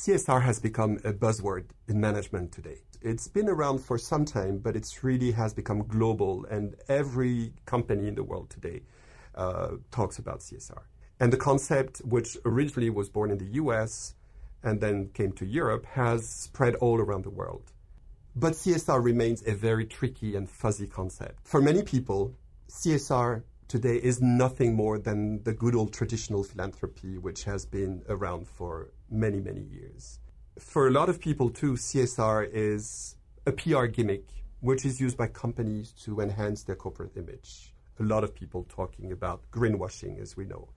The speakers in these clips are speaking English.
CSR has become a buzzword in management today. It's been around for some time, but it really has become global, and every company in the world today uh, talks about CSR. And the concept, which originally was born in the US and then came to Europe, has spread all around the world. But CSR remains a very tricky and fuzzy concept. For many people, CSR today is nothing more than the good old traditional philanthropy, which has been around for many, many years. For a lot of people, too, CSR is a PR gimmick, which is used by companies to enhance their corporate image. A lot of people talking about greenwashing, as we know.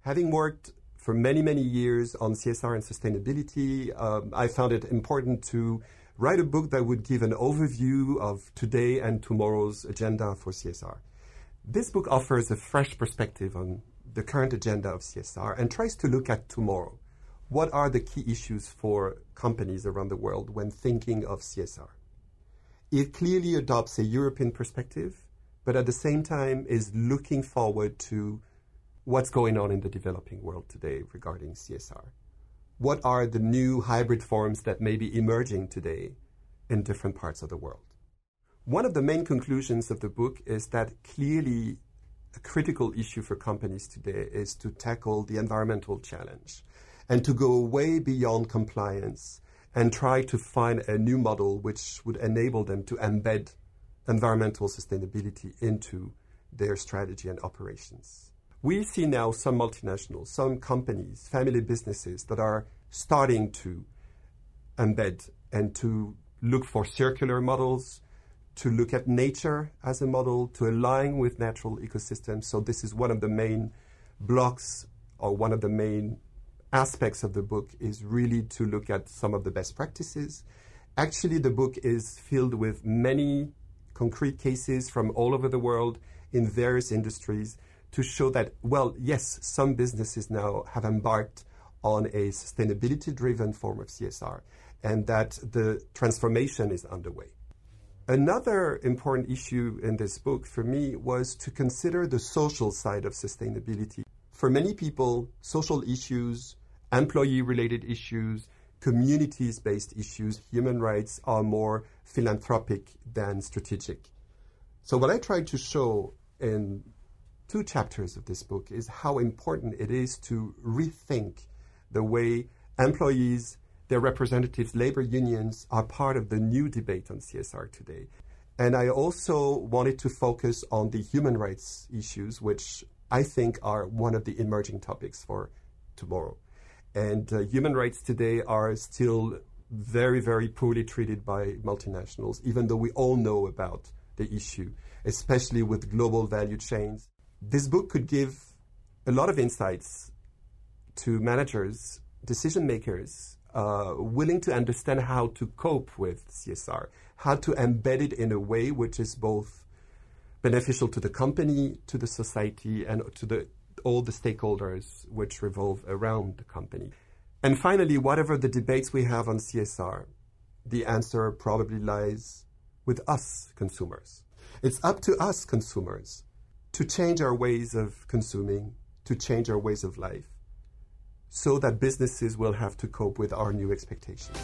Having worked for many, many years on CSR and sustainability, um, I found it important to write a book that would give an overview of today and tomorrow's agenda for CSR. This book offers a fresh perspective on the current agenda of CSR and tries to look at tomorrow. What are the key issues for companies around the world when thinking of CSR? It clearly adopts a European perspective, but at the same time is looking forward to what's going on in the developing world today regarding CSR. What are the new hybrid forms that may be emerging today in different parts of the world? One of the main conclusions of the book is that clearly a critical issue for companies today is to tackle the environmental challenge and to go way beyond compliance and try to find a new model which would enable them to embed environmental sustainability into their strategy and operations. We see now some multinationals, some companies, family businesses that are starting to embed and to look for circular models, to look at nature as a model, to align with natural ecosystems. So this is one of the main blocks or one of the main aspects of the book is really to look at some of the best practices. Actually, the book is filled with many concrete cases from all over the world in various industries to show that, well, yes, some businesses now have embarked on a sustainability driven form of CSR and that the transformation is underway. Another important issue in this book for me was to consider the social side of sustainability. For many people, social issues, employee related issues, communities based issues, human rights are more philanthropic than strategic. So, what I tried to show in two chapters of this book is how important it is to rethink the way employees their representatives, labor unions, are part of the new debate on CSR today. And I also wanted to focus on the human rights issues, which I think are one of the emerging topics for tomorrow. And uh, human rights today are still very, very poorly treated by multinationals, even though we all know about the issue, especially with global value chains. This book could give a lot of insights to managers, decision makers, uh, willing to understand how to cope with CSR, how to embed it in a way which is both beneficial to the company, to the society, and to the, all the stakeholders which revolve around the company. And finally, whatever the debates we have on CSR, the answer probably lies with us consumers. It's up to us consumers to change our ways of consuming, to change our ways of life, so that businesses will have to cope with our new expectations.